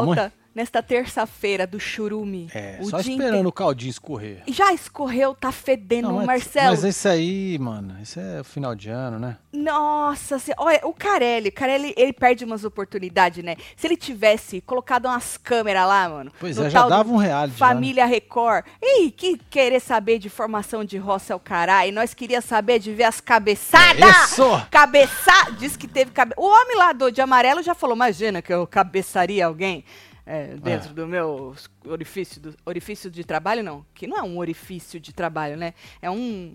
de volta nesta terça-feira do churume. É, o só esperando inte... o caldinho escorrer. Já escorreu, tá fedendo, Não, mas, Marcelo. Mas isso aí, mano, isso é o final de ano, né? Nossa, olha, o Carelli, o Carelli, ele perde umas oportunidades, né? Se ele tivesse colocado umas câmeras lá, mano. Pois é, já dava um reality. Família já, né? Record. Ei, que querer saber de formação de roça é o caralho. Nós queria saber de ver as cabeçadas. Isso! Cabeça... Diz que teve cabe... O homem lá do de amarelo já falou, imagina que eu cabeçaria alguém é, dentro é. do meu orifício, do, orifício de trabalho, não. Que não é um orifício de trabalho, né? É um.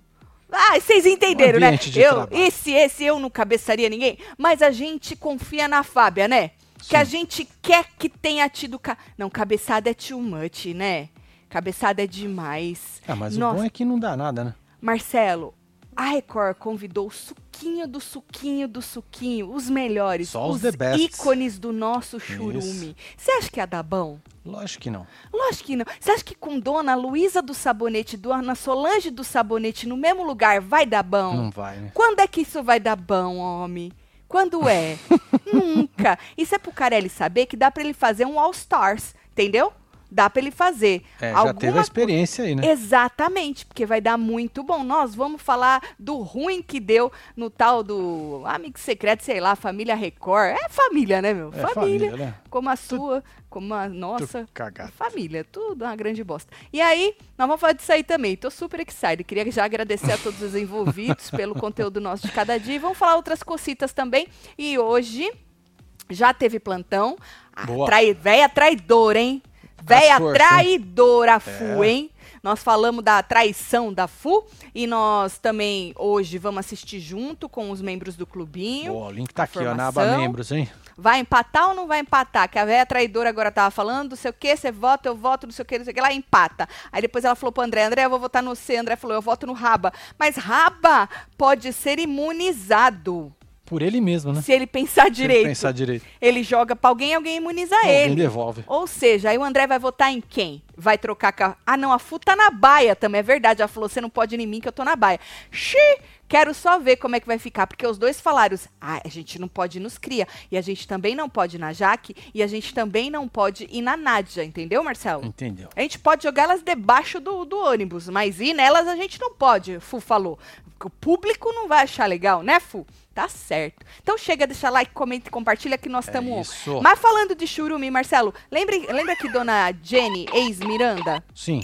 Ah, vocês entenderam, um né? Eu, esse, esse eu não cabeçaria ninguém, mas a gente confia na Fábia, né? Sim. Que a gente quer que tenha tido. Ca... Não, cabeçada é too much, né? Cabeçada é demais. Ah, mas Nossa. o bom é que não dá nada, né? Marcelo, a Record convidou o suquinho do suquinho do suquinho, os melhores, Só os, os ícones do nosso churume. Você acha que ia dar bom? Lógico que não. Lógico que não. Você acha que com Dona Luísa do Sabonete, Dona Solange do Sabonete no mesmo lugar vai dar bom? Não vai, né? Quando é que isso vai dar bom, homem? Quando é? Nunca. Isso é pro Carelli saber que dá para ele fazer um All Stars, entendeu? Dá para ele fazer. É, Alguma... já teve a experiência aí, né? Exatamente, porque vai dar muito bom. Nós vamos falar do ruim que deu no tal do Amigo Secreto, sei lá, Família Record. É família, né, meu? É família. família né? Como a sua, como a nossa. Cagado. Família, tudo uma grande bosta. E aí, nós vamos falar disso aí também. Tô super excited. Queria já agradecer a todos os envolvidos pelo conteúdo nosso de cada dia. E vamos falar outras cositas também. E hoje já teve plantão. Boa. Trai, véia traidora, hein? Véia traidora, Fu, é. hein? Nós falamos da traição da Fu e nós também hoje vamos assistir junto com os membros do clubinho. Boa, o link tá aqui, ó, na aba membros, hein? Vai empatar ou não vai empatar? Que a velha traidora agora tava falando, não sei o que, você vota, eu voto, não sei o que, não sei o que, lá empata. Aí depois ela falou pro André, André, eu vou votar no C, André falou, eu voto no Raba. Mas Raba pode ser imunizado. Por ele mesmo, né? Se ele pensar direito. ele pensar direito. Ele joga pra alguém alguém imuniza alguém ele. devolve. Ou seja, aí o André vai votar em quem? Vai trocar com a... Ah, não, a Fu tá na baia também, é verdade. Ela falou, você não pode ir em mim que eu tô na baia. Xiii! Quero só ver como é que vai ficar, porque os dois falaram, ah, a gente não pode ir nos cria, e a gente também não pode ir na Jaque, e a gente também não pode ir na Nádia, entendeu, Marcelo? Entendeu. A gente pode jogar elas debaixo do, do ônibus, mas ir nelas a gente não pode, Fu falou. O público não vai achar legal, né, Fu? Tá certo. Então chega, deixa like, comenta e compartilha que nós estamos é Mas falando de churumi, Marcelo, lembra, lembra que dona Jenny, ex-Miranda? Sim.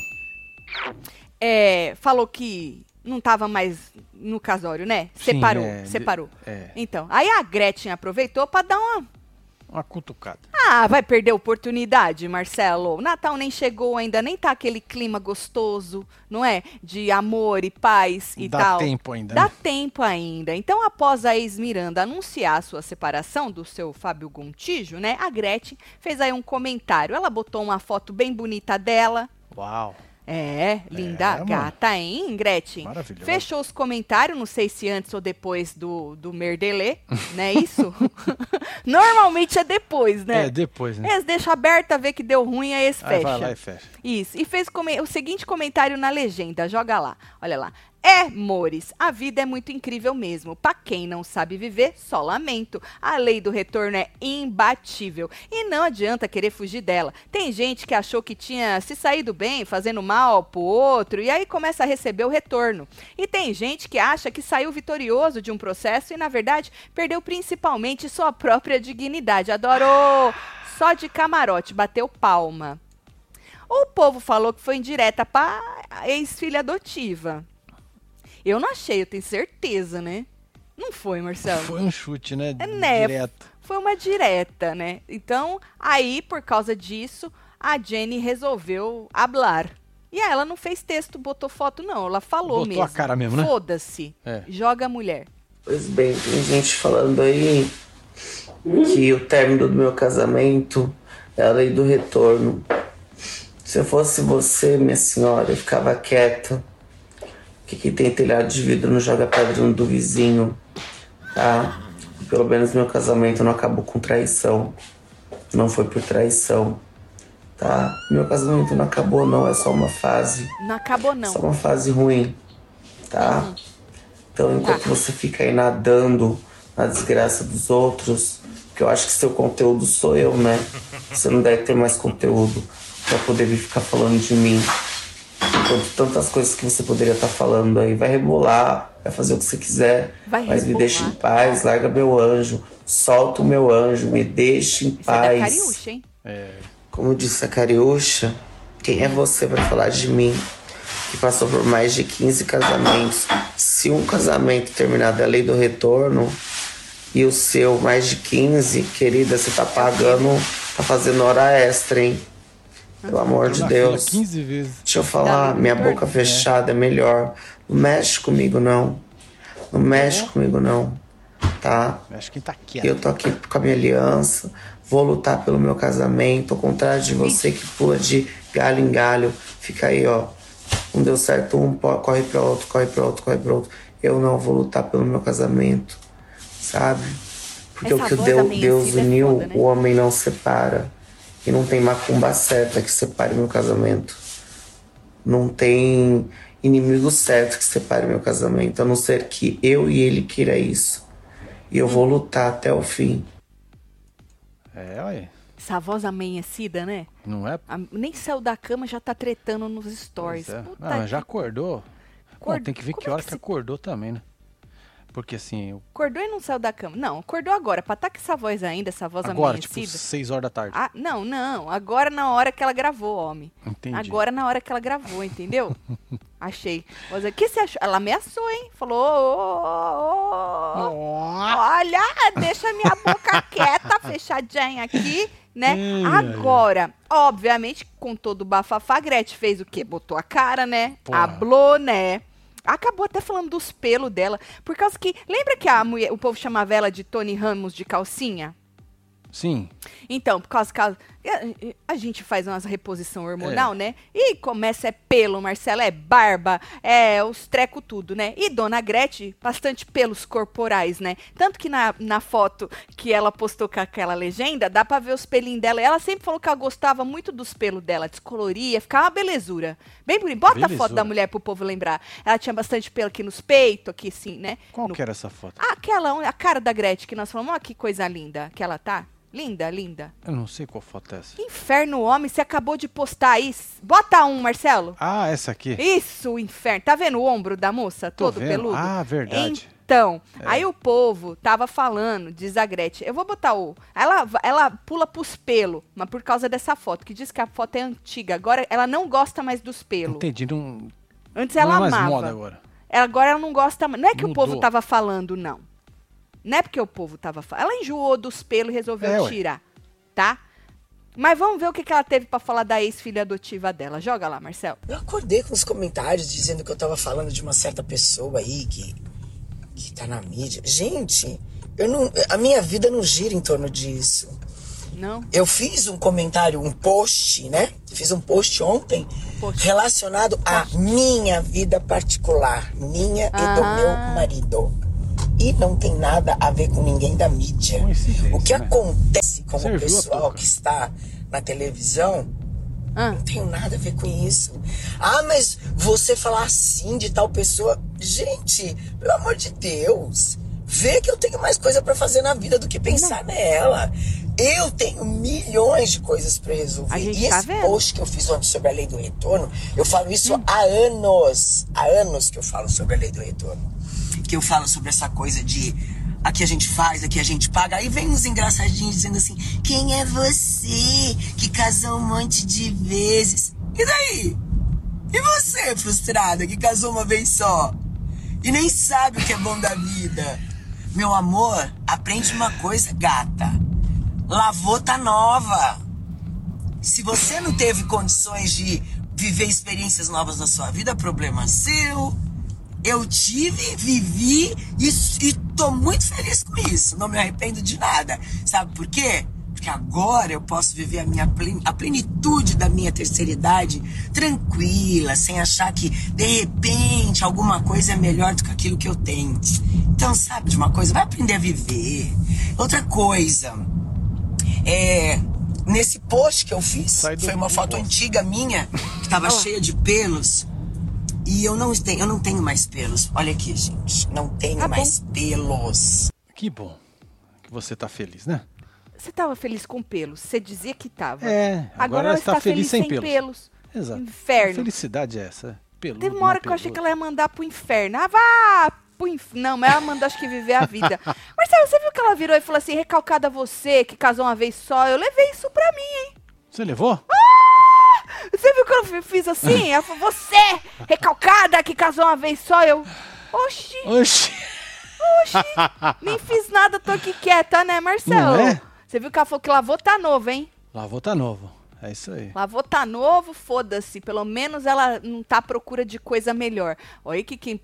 É, falou que não estava mais no casório, né? Sim, separou, é, separou. É. Então, aí a Gretchen aproveitou para dar uma uma cutucada. Ah, vai perder a oportunidade, Marcelo. O Natal nem chegou ainda, nem tá aquele clima gostoso, não é? De amor e paz e Dá tal. Dá tempo ainda. Dá né? tempo ainda. Então, após a ex-Miranda anunciar a sua separação do seu Fábio Gontijo, né? A Gretchen fez aí um comentário. Ela botou uma foto bem bonita dela. Uau. É, linda é, gata, hein, Gretchen? Maravilhoso. Fechou os comentários, não sei se antes ou depois do, do Merdelê, né? Isso? Normalmente é depois, né? É, depois, né? Eles deixam aberto a ver que deu ruim, aí eles fecham. Vai lá e fecha. Isso. E fez o seguinte comentário na legenda, joga lá. Olha lá. É, Mores, a vida é muito incrível mesmo. Para quem não sabe viver, só lamento. A lei do retorno é imbatível e não adianta querer fugir dela. Tem gente que achou que tinha se saído bem fazendo mal pro outro e aí começa a receber o retorno. E tem gente que acha que saiu vitorioso de um processo e na verdade perdeu principalmente sua própria dignidade. Adorou! Só de camarote, bateu palma. O povo falou que foi indireta para ex-filha adotiva. Eu não achei, eu tenho certeza, né? Não foi, Marcelo? Foi um chute, né? É, né? Direto. Foi uma direta, né? Então, aí, por causa disso, a Jenny resolveu hablar. E aí, ela não fez texto, botou foto, não. Ela falou botou mesmo. a cara mesmo, né? Foda-se. É. Joga a mulher. Pois bem, tem gente falando aí que o término do meu casamento é a lei do retorno. Se eu fosse você, minha senhora, eu ficava quieta que quem tem telhado de vidro não joga pedra no do vizinho, tá? Pelo menos meu casamento não acabou com traição. Não foi por traição, tá? Meu casamento não acabou, não. É só uma fase. Não acabou, não. Só uma fase ruim, tá? Uhum. Então, enquanto tá. você fica aí nadando na desgraça dos outros, Porque eu acho que seu conteúdo sou eu, né? Você não deve ter mais conteúdo pra poder vir ficar falando de mim. Enquanto tantas coisas que você poderia estar falando aí. Vai rebolar, vai fazer o que você quiser. Vai mas me rebolar. deixa em paz, larga meu anjo. Solta o meu anjo, me deixa em Isso é da paz. Cariúcha, hein? Como disse a Cariúcha, quem é você para falar de mim? Que passou por mais de 15 casamentos. Se um casamento terminar da lei do retorno e o seu mais de 15, querida, você tá pagando, tá fazendo hora extra, hein? Pelo amor de Deus. 15 vezes. Deixa eu falar, minha boca fechada é melhor. Não mexe comigo, não. Não mexe comigo, não. Tá? Acho que tá quieto. eu tô aqui com a minha aliança, vou lutar pelo meu casamento, ao contrário de você que pula de galho em galho, fica aí, ó. Não deu certo um, corre pra outro, corre pra outro, corre pra outro. Eu não vou lutar pelo meu casamento, sabe? Porque Essa o que Deus, Deus é uniu, foda, né? o homem não separa. E não tem macumba certa que separe meu casamento. Não tem inimigo certo que separe meu casamento, a não ser que eu e ele queira isso. E eu vou lutar até o fim. É, olha. Essa voz amanhecida, né? Não é? A- nem saiu da cama, já tá tretando nos stories. É. Puta Ah, mas já que- acordou. Bom, tem que ver Como que é hora que que se- acordou também, né? Porque assim, eu- Acordou e não saiu da cama. Não, acordou agora. Pra estar com essa voz ainda, essa voz agora, tipo, amanhecida. 6 horas da tarde. Ah, não, não. Agora na hora que ela gravou, homem. Entendi. Agora na hora que ela gravou, entendeu? Achei. Mas o que você achou? Ela ameaçou, hein? Falou: "Ô, ô, ô, ô, Olha, deixa minha boca quieta, fechadinha aqui, né? Agora, obviamente, com todo o bafafá, a Gretchen fez o quê? Botou a cara, né? Porra. Hablou, né? Acabou até falando dos pelos dela. Por causa que. Lembra que a mulher, o povo chamava ela de Tony Ramos de calcinha? Sim. Então, por causa a, gente faz umas reposição hormonal, né? E começa é pelo, Marcelo, é barba, é os treco tudo, né? E Dona Gretchen, bastante pelos corporais, né? Tanto que na, na foto que ela postou com aquela legenda, dá pra ver os pelinhos dela. Ela sempre falou que ela gostava muito dos pelos dela, descoloria, ficava uma belezura. Bem bonito. Bota a foto Belezura. da mulher pro povo lembrar. Ela tinha bastante pelo aqui nos peitos, aqui assim, né? Qual No que era essa foto? Aquela, a cara da Gretchen que nós falamos, olha que coisa linda que ela tá. Linda, linda. Eu não sei qual foto é essa. Que inferno, homem, você acabou de postar isso. Bota um, Marcelo. Ah, essa aqui. Isso, inferno. Tá vendo o ombro da moça? Tô todo vendo. peludo? Ah, verdade. Então, É. aí o povo tava falando, diz a Gretchen, eu vou botar o... Ela, ela pula pros pelos, mas por causa dessa foto, que diz que a foto é antiga. Agora ela não gosta mais dos pelos. Entendi. Não, Antes não ela é mais amava. moda agora. Ela- Agora ela não gosta mais. Não é que o Mudou. povo tava falando, não. Não é porque o povo tava falando. Ela enjoou dos pelos e resolveu É, ué. tirar, tá? Mas vamos ver o que, que ela teve pra falar da ex-filha adotiva dela. Joga lá, Marcelo. Eu acordei com os comentários dizendo que eu tava falando de uma certa pessoa aí que, que tá na mídia. Gente, eu não, a minha vida não gira em torno disso. Não? Eu fiz um comentário, um post, né? Fiz um post ontem Post. relacionado à minha vida particular, minha e do Ah. meu marido. E não tem nada a ver com ninguém da mídia. O que né? acontece com Serviu o pessoal que está na televisão Ah, não tenho nada a ver com isso. Ah, mas você falar assim de tal pessoa. Gente, pelo amor de Deus. Vê que eu tenho mais coisa pra fazer na vida do que pensar nela. Eu tenho milhões de coisas pra resolver. E tá esse vendo. Hum. post que eu fiz ontem sobre a lei do retorno, eu falo isso há anos. Há anos que eu falo sobre a lei do retorno. Que eu falo sobre essa coisa de aqui a gente faz, aqui a gente paga. Aí vem uns engraçadinhos dizendo assim: quem é você que casou um monte de vezes? E daí? E você, frustrada, que casou uma vez só? E nem sabe o que é bom da vida? Meu amor, aprende uma coisa, gata. Lavou tá nova. Se você não teve condições de viver experiências novas na sua vida, problema seu. Eu tive, vivi e, e tô muito feliz com isso. Não me arrependo de nada. Sabe por quê? Porque agora eu posso viver a minha a plenitude da minha terceira idade tranquila, sem achar que de repente alguma coisa é melhor do que aquilo que eu tenho. Então, sabe de uma coisa? Vai aprender a viver. Outra coisa, é, nesse post que eu fiz, foi uma foto antiga minha, que tava cheia de pelos. E eu não tenho, eu não tenho mais pelos. Olha aqui, gente. Não tenho Tá bom. mais pelos. Que bom que você tá feliz, né? Você tava feliz com pelos. Você dizia que tava. É, agora, Agora ela está feliz sem pelos. pelos. Exato. Inferno. Que felicidade é essa? Peludo, Teve uma hora que eu achei que peludo. ela ia mandar pro inferno. Ah, vá pro inferno. Não, mas ela mandou acho que viver a vida. Marcelo, você viu que ela virou e falou assim, recalcada você, que casou uma vez só? Eu levei isso pra mim, hein? Você levou? Você viu que eu fi- fiz assim? Ela falou, você, recalcada, que casou uma vez só? Eu, oxi, Oxi. nem fiz nada, tô aqui quieta, né, Marcelo? É? Você viu que ela falou que lavou tá novo, hein? Lavou tá novo. É isso aí. Lavou tá novo, foda-se. Pelo menos ela não tá à procura de coisa melhor. Olha que que...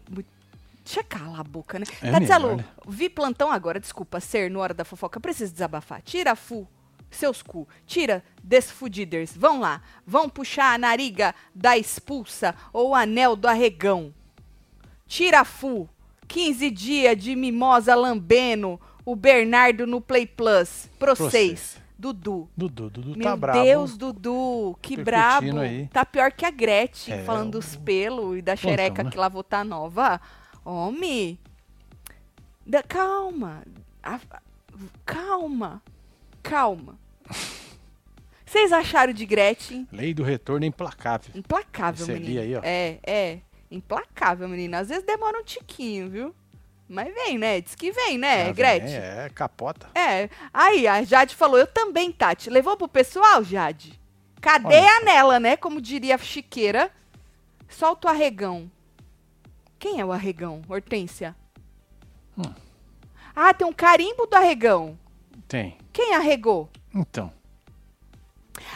Deixa calar a boca, né? É melhor, né? vi plantão agora, desculpa, ser no Hora da Fofoca. Preciso desabafar. Tira a fu, seus cu. Tira desfudiders. Vão lá. Vão puxar a nariga da expulsa ou o anel do arregão. Tira a fu. 15 dias de mimosa lambendo. O Bernardo no Play Plus. Procês. Procês. Dudu. Dudu, Dudu Meu tá brabo. Deus, Dudu, que brabo. aí. Tá pior que a Gretchen, É, falando dos pelos e da Plantão, xereca né? que lavou tá nova. Homem, da, calma, A- a- calma, calma. Vocês acharam de Gretchen? Lei do retorno é implacável. Implacável, Esse menino. aí, ó. É, é, implacável, menino. Às vezes demora um tiquinho, viu? Mas vem, né? Diz que vem, né, Ah, vem, Gretchen? É, capota. É. Aí, a Jade falou, eu também, Tati. Levou pro pessoal, Jade? Cadê Olha a nela, né? Como diria a Chiqueira. Solta o arregão. Quem é o arregão? Hortência. Hum. Ah, tem um carimbo do arregão. Tem. Quem arregou? Então.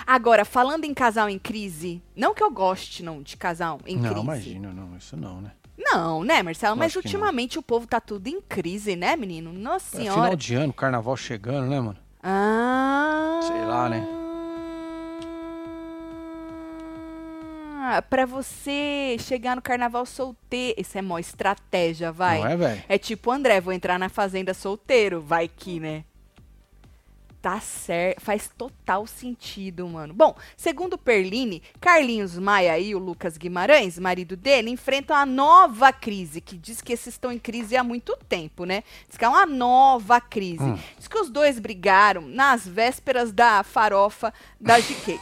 Agora, falando em casal em crise, não que eu goste, não, de casal em não, crise. imagina, não. Isso não, né? Não, né, Marcelo? Mas Lógico não. ultimamente o povo tá tudo em crise, né, menino? Nossa É senhora. final de ano, carnaval chegando, né, mano? Ah. Sei lá, né? Pra você chegar no carnaval solteiro. Isso é mó estratégia, vai. Não é, velho? É tipo, André, vou entrar na fazenda solteiro. Vai que, né? Tá certo. Faz total sentido, mano. Bom, segundo Perline, Carlinhos Maia e o Lucas Guimarães, marido dele, enfrentam a nova crise, que diz que esses estão em crise há muito tempo, né? Diz que é uma nova crise. Hum. Diz que os dois brigaram nas vésperas da farofa da GK.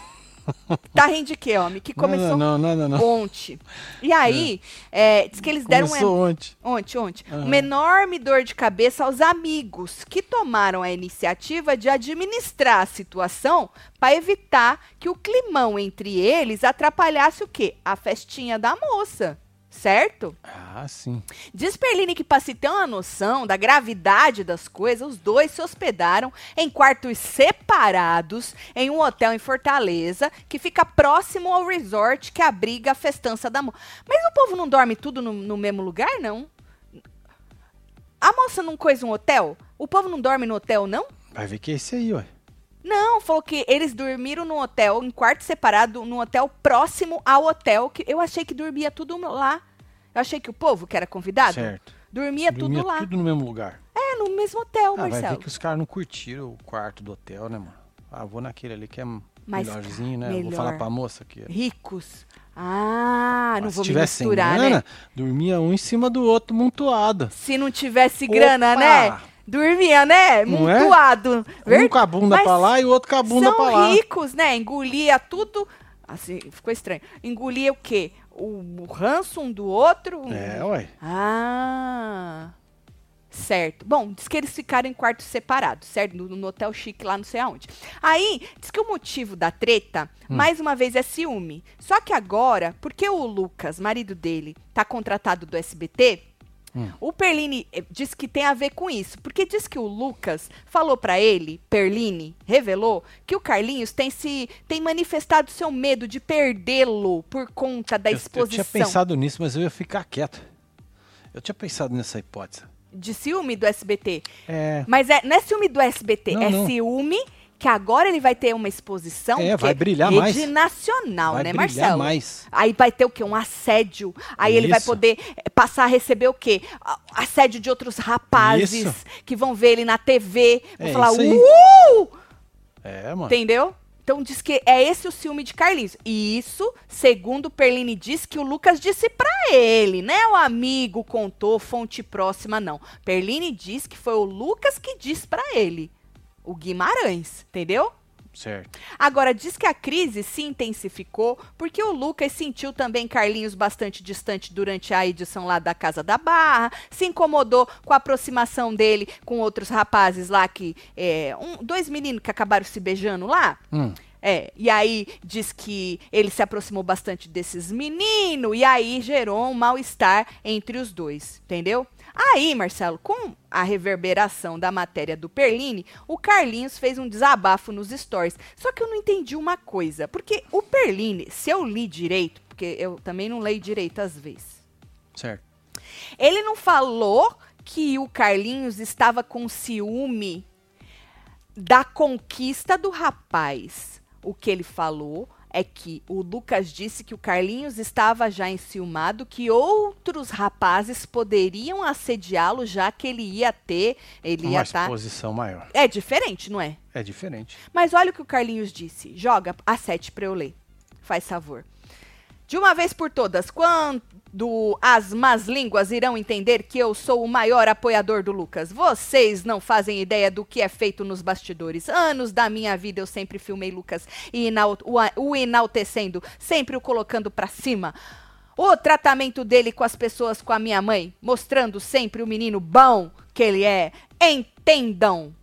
Tá rindo de quê, homem? Que começou Não, não, não, ontem. E aí, é, diz que eles deram um Começou ontem. Ontem, ontem. Aham. Uma enorme dor de cabeça aos amigos que tomaram a iniciativa de administrar a situação para evitar que o climão entre eles atrapalhasse o quê? A festinha da moça. Certo? Ah, sim. Diz Perline que para se ter uma noção da gravidade das coisas, os dois se hospedaram em quartos separados em um hotel em Fortaleza, que fica próximo ao resort que abriga a festança da moça. Mas o povo não dorme tudo no, no mesmo lugar, não? A moça não coisa um hotel? O povo não dorme no hotel, não? Vai ver que é esse aí, ué. Não, falou que eles dormiram no hotel, em quarto separado, num hotel próximo ao hotel, que eu achei que dormia tudo lá. Eu achei que o povo que era convidado Certo. dormia, Dormia tudo lá. tudo no mesmo lugar. É, no mesmo hotel, Ah, vai Marcelo. ver que os caras não curtiram o quarto do hotel, né, mano? Ah, vou naquele ali que é Mais melhorzinho, né? melhor. Vou falar pra moça aqui. Ricos. Ah, não Mas vou se tivesse misturar, grana, né? dormia um em cima do outro, montuado. Se não tivesse grana, Opa! né? Dormia, né? Não é? Mutuado. Ver- Um com a bunda Mas pra lá e o outro com a bunda São pra lá. ricos, né? Engolia tudo. Assim, ficou estranho. Engolia o quê? O, o ranço um do outro? É, ué. Ah. Certo. Bom, diz que eles ficaram em quartos separados, certo? No, no hotel chique lá, não sei aonde. Aí, diz que o motivo da treta, Hum. mais uma vez, é ciúme. Só que agora, porque o Lucas, marido dele, tá contratado do SBT, Hum. o Perline eh, diz que tem a ver com isso. Porque diz que o Lucas falou pra ele, Perline, revelou, que o Carlinhos tem se tem manifestado seu medo de perdê-lo por conta da Eu, eu exposição. tinha pensado nisso, mas eu ia ficar quieto. Eu tinha pensado nessa hipótese. De ciúme do SBT. É. Mas é, não é ciúme do SBT, Não, é não. ciúme que agora ele vai ter uma exposição É, vai brilhar rede mais. nacional, vai né, brilhar Marcelo? mais. Aí vai ter o quê? Um assédio. Aí ele vai Isso. poder eh, passar a receber o quê? Assédio de outros rapazes Isso. que vão ver ele na TV. Vão É falar, isso uh! É, mano. Entendeu? Então diz que é esse o ciúme de Carlinhos. E isso, segundo Perline diz que o Lucas disse pra ele, né? O amigo contou, fonte próxima, não. Perline diz que foi o Lucas que disse pra ele. O Guimarães, entendeu? Certo. Agora, diz que a crise se intensificou porque o Lucas sentiu também Carlinhos bastante distante durante a edição lá da Casa da Barra, se incomodou com a aproximação dele com outros rapazes lá que. É, um, dois meninos que acabaram se beijando lá. Hum. É, e aí diz que ele se aproximou bastante desses meninos, e aí gerou um mal-estar entre os dois, entendeu? Aí, Marcelo, com a reverberação da matéria do Perline, o Carlinhos fez um desabafo nos stories. Só que eu não entendi uma coisa, porque o Perline, se eu li direito, porque eu também não leio direito às vezes, Certo. ele não falou que o Carlinhos estava com ciúme da conquista do rapaz. O que ele falou é que o Lucas disse que o Carlinhos estava já enciumado, que outros rapazes poderiam assediá-lo, já que ele ia ter, ele Uma ia estar. exposição maior. É diferente, não é? É diferente. Mas olha o que o Carlinhos disse. Joga a 7 pra eu ler. Faz favor. De uma vez por todas, quando as más línguas irão entender que eu sou o maior apoiador do Lucas? Vocês não fazem ideia do que é feito nos bastidores. Anos da minha vida eu sempre filmei Lucas e o, o enaltecendo, sempre o colocando pra cima. O tratamento dele com as pessoas, com a minha mãe, mostrando sempre o menino bom que ele é. Entendam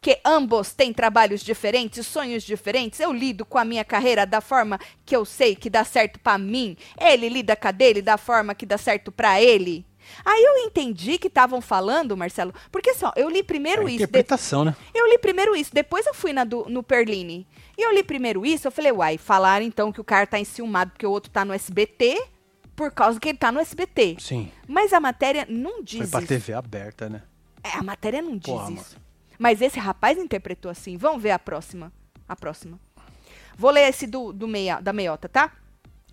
que ambos têm trabalhos diferentes, sonhos diferentes. Eu lido com a minha carreira da forma que eu sei que dá certo pra mim. Ele lida com a dele da forma que dá certo pra ele. Aí eu entendi que estavam falando, Marcelo, porque assim, ó, eu li primeiro É isso. de- interpretação, né? eu li primeiro isso, depois eu fui na do- no Perline. E eu li primeiro isso, eu falei, uai, falaram então que o cara tá enciumado porque o outro tá no SBT, por causa que ele tá no SBT. Sim. Mas a matéria não diz Foi pra isso. TV aberta, né? É, a matéria não diz Porra, isso. Mas esse rapaz interpretou assim. Vamos ver a próxima. A próxima. Vou ler esse do, do meia, da meiota, tá?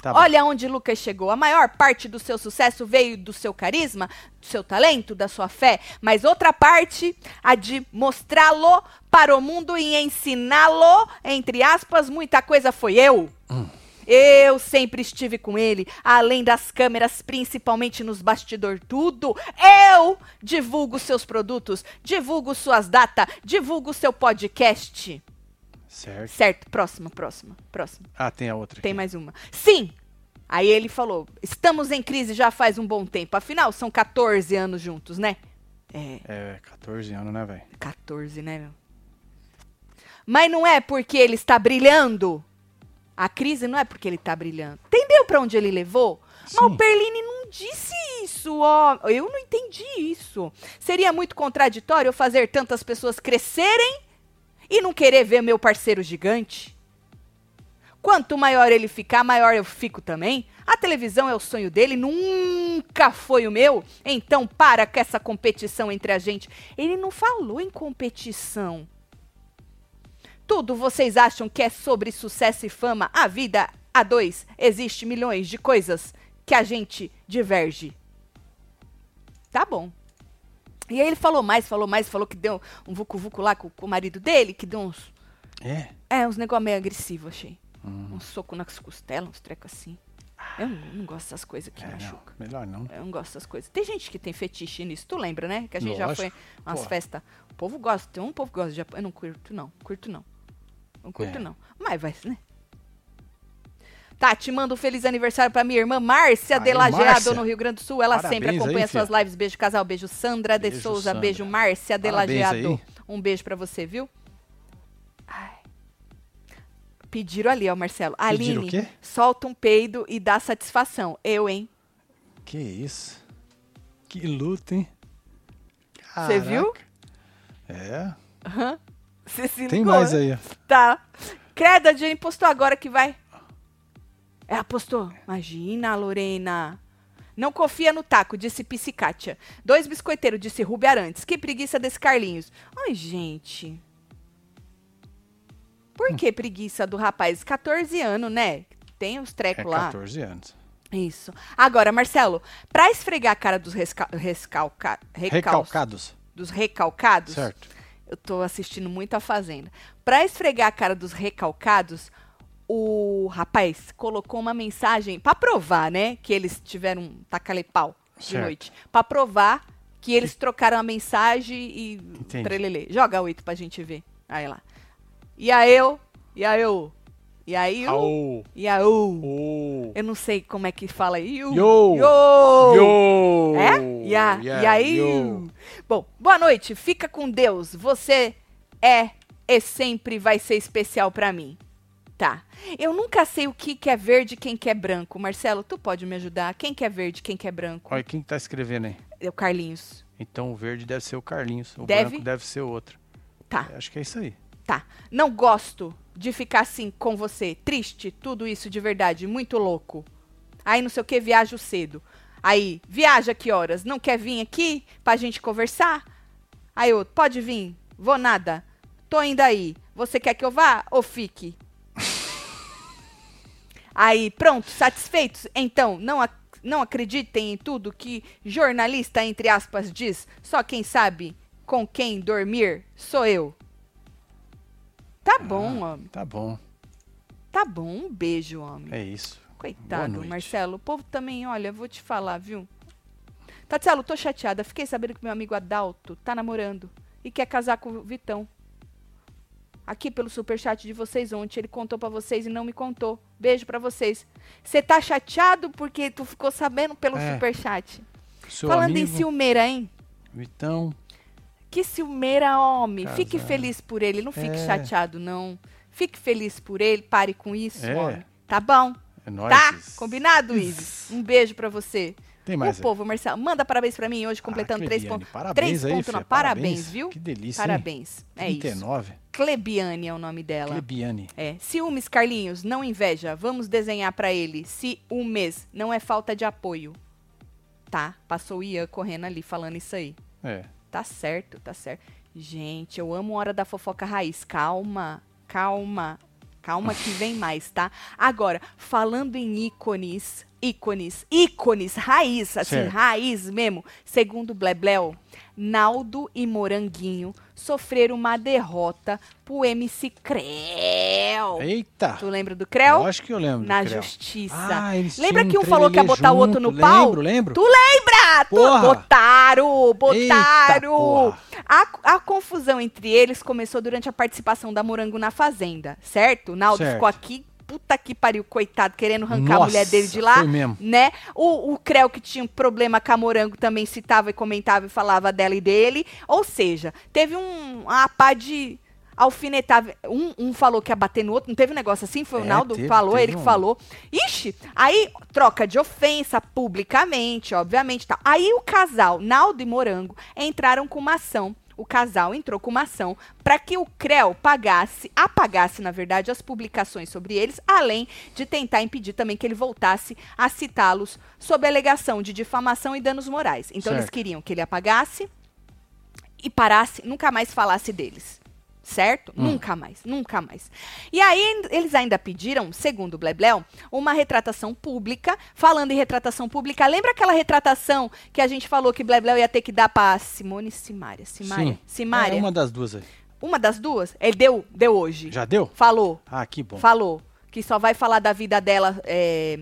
Tá. Olha onde Lucas chegou. A maior parte do seu sucesso veio do seu carisma, do seu talento, da sua fé. Mas outra parte, a de mostrá-lo para o mundo e ensiná-lo, entre aspas, muita coisa foi eu. Eu sempre estive com ele, além das câmeras, principalmente nos bastidores, tudo. Eu divulgo seus produtos, divulgo suas datas, divulgo seu podcast. Certo. Certo, próxima, próxima, próxima. Ah, tem a outra aqui. Tem mais uma. Sim! Aí ele falou: estamos em crise já faz um bom tempo. Afinal, são 14 anos juntos, né? É, É, 14 anos, né, velho? 14, né, meu? Mas não é porque ele está brilhando. A crise não é porque ele está brilhando. Entendeu pra onde ele levou? Mas o Sim. Perline não disse isso, ó. Eu não entendi isso. Seria muito contraditório eu fazer tantas pessoas crescerem e não querer ver meu parceiro gigante? Quanto maior ele ficar, maior eu fico também. A televisão é o sonho dele, nunca foi o meu. Então para com essa competição entre a gente. Ele não falou em competição. Tudo vocês acham que é sobre sucesso e fama? A vida a dois existe milhões de coisas que a gente diverge. Tá bom. E aí ele falou mais, falou mais, falou que deu um vucu-vucu lá com, com o marido dele, que deu uns, É. é, uns negócios meio agressivos, achei. Um soco nas costelas, uns trecos assim. Eu não, não gosto dessas coisas que é não, machucam. melhor não. Eu não gosto dessas coisas. Tem gente que tem fetiche nisso, tu lembra, né? Que a gente já Lógico. foi umas festas. O povo gosta, tem um povo que gosta de Japão. Eu não curto, não. Curto, não. Não curto, É. não. Mas vai, né? Tati, manda um feliz aniversário pra minha irmã Márcia Aí, de Márcia. no Rio Grande do Sul. Ela sempre Parabéns acompanha aí, suas lives. Beijo, casal. Beijo, Sandra de Beijo, Souza. Sandra. Beijo, Márcia de Parabéns Lajeado. aí. Um beijo pra você, viu? Ai. Pediram ali, ó, Marcelo. Pediram Aline, solta um peido e dá satisfação. Eu, hein? Que isso? Que luta, hein? Você viu? É. Você se Tem ligou, mais né? aí. Tá. Credo, a Jane postou agora que vai. Ela postou. Imagina, Lorena. Não confia no taco, disse Psicatia. Dois biscoiteiros, disse Rubi Arantes. Que preguiça desse Carlinhos. Ai, gente. Por que preguiça do rapaz? 14 anos, né? Tem os É trecos lá. 14 anos. Isso. Agora, Marcelo, pra esfregar a cara dos resca rescalca recaus- Recalcados. dos recalcados, Certo. Eu tô assistindo muito a Fazenda. Pra esfregar a cara dos recalcados, o rapaz colocou uma mensagem pra provar, né, que eles tiveram um tacalepau de Certo. noite. Pra provar que eles trocaram a mensagem e Entendi. trelelê. Joga oito pra gente ver. Aí lá. E aí eu, e aí eu, e aí aí eu. Não sei como é que fala eu. Yo. Yo. Yo. É? E, a, Yeah, aí? yo. Bom, boa noite. Fica com Deus. Você é e sempre vai ser especial pra mim. Tá. Eu nunca sei o que que é verde e quem que é branco. Marcelo, tu pode me ajudar? Quem que é verde quem que é branco? Olha, quem que tá escrevendo aí? É o Carlinhos. Então o verde deve ser o Carlinhos. O Deve? branco deve ser o outro. Tá. Acho que é isso aí. Tá. Não gosto de ficar assim com você. Triste, tudo isso de verdade, muito louco. Aí não sei o que, viajo cedo. Aí, viaja que horas? Não quer vir aqui pra gente conversar? Aí eu, pode vir. Vou nada. Tô indo aí. Você quer que eu vá ou fique? Aí, pronto, satisfeitos? Então, não, ac- não acreditem em tudo que jornalista, entre aspas, diz. Só quem sabe com quem dormir sou eu. Tá bom, homem. Tá bom. Tá bom. Um beijo, homem. É isso. Coitado. Marcelo. O povo também, olha, vou te falar, viu? Tatielo, tô chateada. Fiquei sabendo que meu amigo Adalto tá namorando e quer casar com o Vitão. Aqui pelo superchat de vocês ontem, ele contou pra vocês e não me contou. Beijo pra vocês. Você tá chateado porque tu ficou sabendo pelo É. superchat? Falando amigo, em ciumeira, hein? Vitão. Que ciumeira, homem. Fique Casar. feliz por ele. Não fique É. chateado, não. Fique feliz por ele. Pare com isso, É. homem. Tá bom? É nóis. Tá? Combinado, Isis? Um beijo pra você. Tem mais o aí? povo, Marcelo, manda parabéns pra mim hoje, completando Ah, três pontos. Parabéns três pontos, não. Parabéns, viu? Que delícia, hein? Parabéns. É isso. 39. Clebiane é o nome dela. Clebiane. É. Ciúmes, Carlinhos, não inveja. Vamos desenhar pra ele. Se mês não é falta de apoio. Tá? Passou o Ian correndo ali falando isso aí. É. Tá certo, tá certo. Gente, eu amo Hora da Fofoca Raiz. Calma, calma. Calma que vem mais, tá? Agora, falando em ícones, ícones, ícones, raiz, assim, Certo. raiz mesmo. Segundo o Blebleu, Naldo e Moranguinho sofreram uma derrota pro MC Creu. Eita. Tu lembra do Creu? Eu acho que eu lembro. Na justiça. Ah, eles Lembra que um falou que ia botar o outro junto, no pau? Lembro, lembro. Tu lembra? Tu- Porra! Botaram, botaram. porra. A, a confusão entre eles começou durante a participação da Morango na Fazenda, certo? O Naldo Certo. ficou aqui, puta que pariu, coitado, querendo arrancar a Nossa, mulher dele de lá. foi mesmo. Né? O, o Creu, que tinha um problema com a Morango, também citava e comentava e falava dela e dele. Ou seja, teve um, uma pá de alfinetar. Um, um falou que ia bater no outro, não teve um negócio assim? Foi o É, Naldo teve, falou, teve ele que um- falou. Ixi, aí troca de ofensa publicamente, obviamente. Tal. Aí o casal, Naldo e Morango, entraram com uma ação. O casal entrou com uma ação para que o CREL pagasse, apagasse, na verdade, as publicações sobre eles, além de tentar impedir também que ele voltasse a citá-los sob alegação de difamação e danos morais. Então eles Certo. queriam que ele apagasse e parasse, nunca mais falasse deles. Certo? Nunca mais, nunca mais. E aí eles ainda pediram, segundo o Blebleu, uma retratação pública. Falando em retratação pública, lembra aquela retratação que a gente falou que Blebleu ia ter que dar pra Simone Simária? Simária? Sim. Simária? É uma... uma das duas aí. das duas? Ele deu, deu hoje. Já deu? Falou. Ah, que bom. Falou que só vai falar da vida dela, é,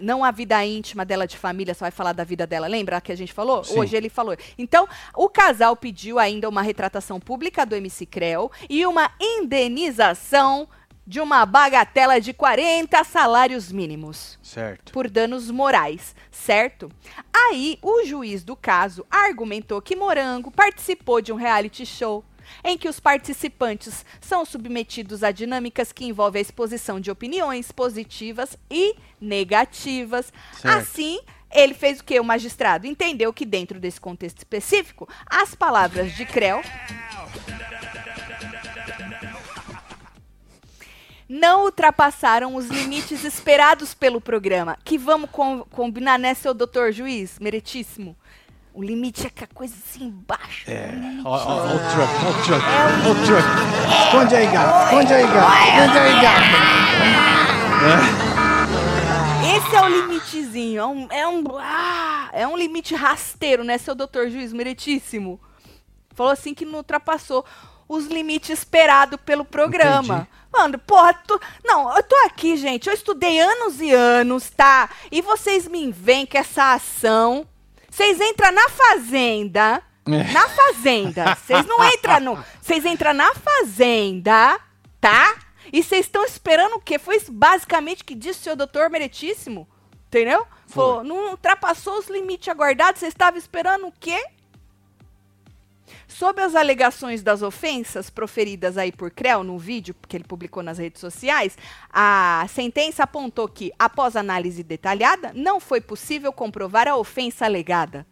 não a vida íntima dela de família, só vai falar da vida dela. Lembra que a gente falou? Sim. Hoje ele falou. Então, o casal pediu ainda uma retratação pública do MC Creu e uma indenização de uma bagatela de 40 salários mínimos Certo. por danos morais, certo? Aí, o juiz do caso argumentou que Morango participou de um reality show em que os participantes são submetidos a dinâmicas que envolvem a exposição de opiniões positivas e negativas. Certo. Assim, ele fez o que? O magistrado entendeu que, dentro desse contexto específico, as palavras de Creu não ultrapassaram os limites esperados pelo programa. Que vamos com- combinar, né, seu doutor juiz, meritíssimo? O limite é que a coisa assim embaixo. É. o limite. Ó, ó, ó o truck, ó o truck, ó o truck. Esconde aí, gato. Esconde aí, gato. Esconde aí, gato. Esse é o limitezinho. É um, é um, ah, é um limite rasteiro, né, seu doutor juiz meritíssimo? Falou assim que não ultrapassou os limites esperados pelo programa. Mano, porra, tu, não, eu tô aqui, gente. Eu estudei anos e anos, tá? E vocês me veem com essa ação. Vocês entram na fazenda, É. Na fazenda. Vocês não entram no. Vocês entram na fazenda, tá? E vocês estão esperando o quê? Foi basicamente que disse o seu doutor meritíssimo. Entendeu? Falou, não ultrapassou os limites aguardados, você estava esperando o quê? Sob as alegações das ofensas proferidas aí por Creu no vídeo que ele publicou nas redes sociais, a sentença apontou que, após análise detalhada, não foi possível comprovar a ofensa alegada.